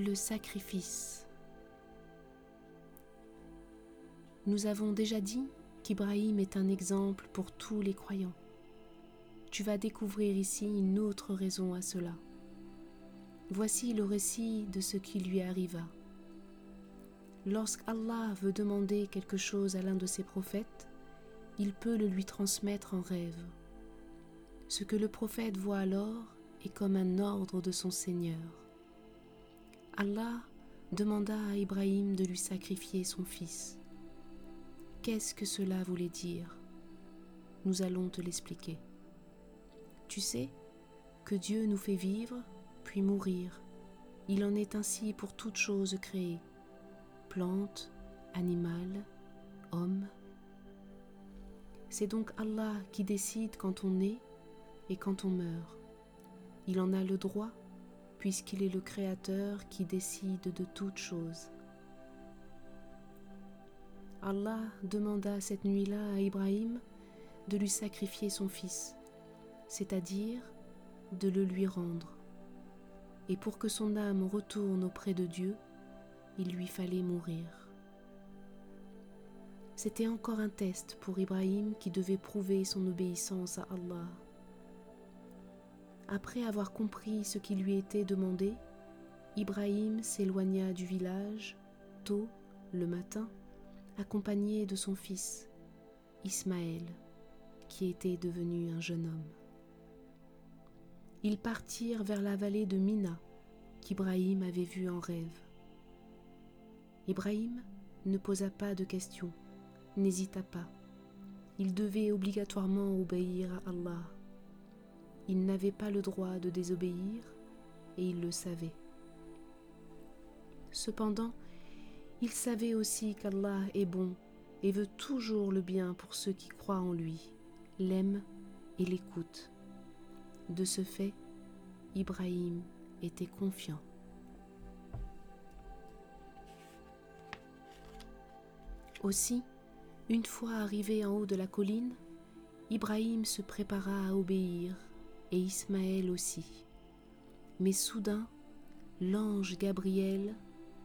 Le sacrifice. Nous avons déjà dit qu'Ibrahim est un exemple pour tous les croyants. Tu vas découvrir ici une autre raison à cela. Voici le récit de ce qui lui arriva. Lorsqu'Allah veut demander quelque chose à l'un de ses prophètes, il peut le lui transmettre en rêve. Ce que le prophète voit alors est comme un ordre de son Seigneur. Allah demanda à Ibrahim de lui sacrifier son fils. Qu'est-ce que cela voulait dire? Nous allons te l'expliquer. Tu sais que Dieu nous fait vivre puis mourir. Il en est ainsi pour toute chose créée, plantes, animal, homme. C'est donc Allah qui décide quand on naît et quand on meurt. Il en a le droit puisqu'il est le Créateur qui décide de toutes choses. Allah demanda cette nuit-là à Ibrahim de lui sacrifier son fils, c'est-à-dire de le lui rendre. Et pour que son âme retourne auprès de Dieu, il lui fallait mourir. C'était encore un test pour Ibrahim qui devait prouver son obéissance à Allah. Après avoir compris ce qui lui était demandé, Ibrahim s'éloigna du village tôt le matin, accompagné de son fils, Ismaël, qui était devenu un jeune homme. Ils partirent vers la vallée de Mina, qu'Ibrahim avait vue en rêve. Ibrahim ne posa pas de questions, n'hésita pas. Il devait obligatoirement obéir à Allah. Il n'avait pas le droit de désobéir et il le savait. Cependant, il savait aussi qu'Allah est bon et veut toujours le bien pour ceux qui croient en lui, l'aiment et l'écoutent. De ce fait, Ibrahim était confiant. Aussi, une fois arrivé en haut de la colline, Ibrahim se prépara à obéir et Ismaël aussi. Mais soudain, l'ange Gabriel,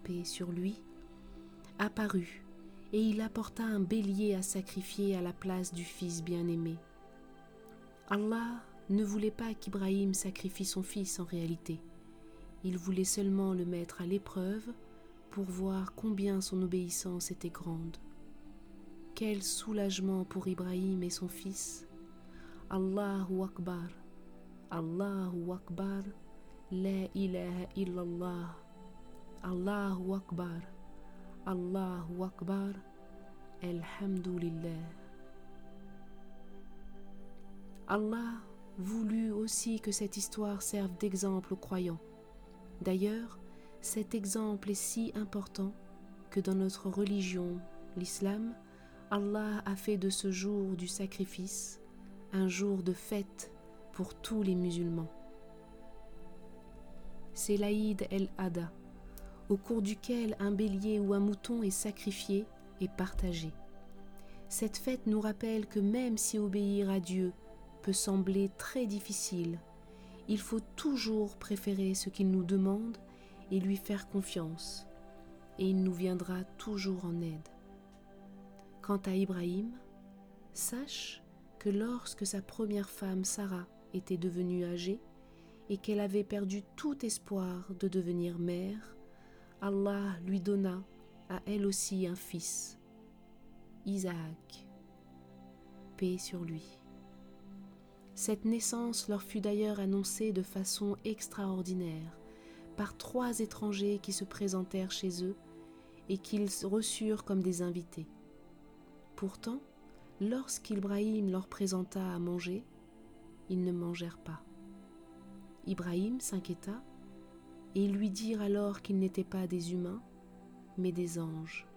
paix sur lui, apparut et il apporta un bélier à sacrifier à la place du fils bien-aimé. Allah ne voulait pas qu'Ibrahim sacrifie son fils en réalité. Il voulait seulement le mettre à l'épreuve pour voir combien son obéissance était grande. Quel soulagement pour Ibrahim et son fils. Allahu Akbar. Allahu Akbar, La ilaha illallah, Allahu Akbar, Allahu Akbar, Alhamdulillah. Allah voulut aussi que cette histoire serve d'exemple aux croyants. D'ailleurs, cet exemple est si important que dans notre religion, l'islam, Allah a fait de ce jour du sacrifice un jour de fête pour tous les musulmans. C'est l'Aïd el-Ada, au cours duquel un bélier ou un mouton est sacrifié et partagé. Cette fête nous rappelle que même si obéir à Dieu peut sembler très difficile, il faut toujours préférer ce qu'il nous demande et lui faire confiance, et il nous viendra toujours en aide. Quant à Ibrahim, sache que lorsque sa première femme Sarah était devenue âgée et qu'elle avait perdu tout espoir de devenir mère, Allah lui donna à elle aussi un fils, Isaac. Paix sur lui. Cette naissance leur fut d'ailleurs annoncée de façon extraordinaire par trois étrangers qui se présentèrent chez eux et qu'ils reçurent comme des invités. Pourtant, lorsqu'Ibrahim leur présenta à manger, ils ne mangèrent pas. Ibrahim s'inquiéta et ils lui dirent alors qu'ils n'étaient pas des humains, mais des anges.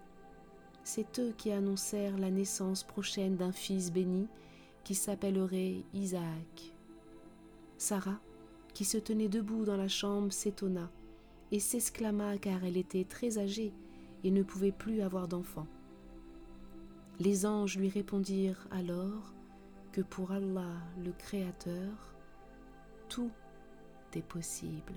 C'est eux qui annoncèrent la naissance prochaine d'un fils béni qui s'appellerait Isaac. Sarah, qui se tenait debout dans la chambre, s'étonna et s'exclama car elle était très âgée et ne pouvait plus avoir d'enfant. Les anges lui répondirent alors que pour Allah le Créateur, tout est possible.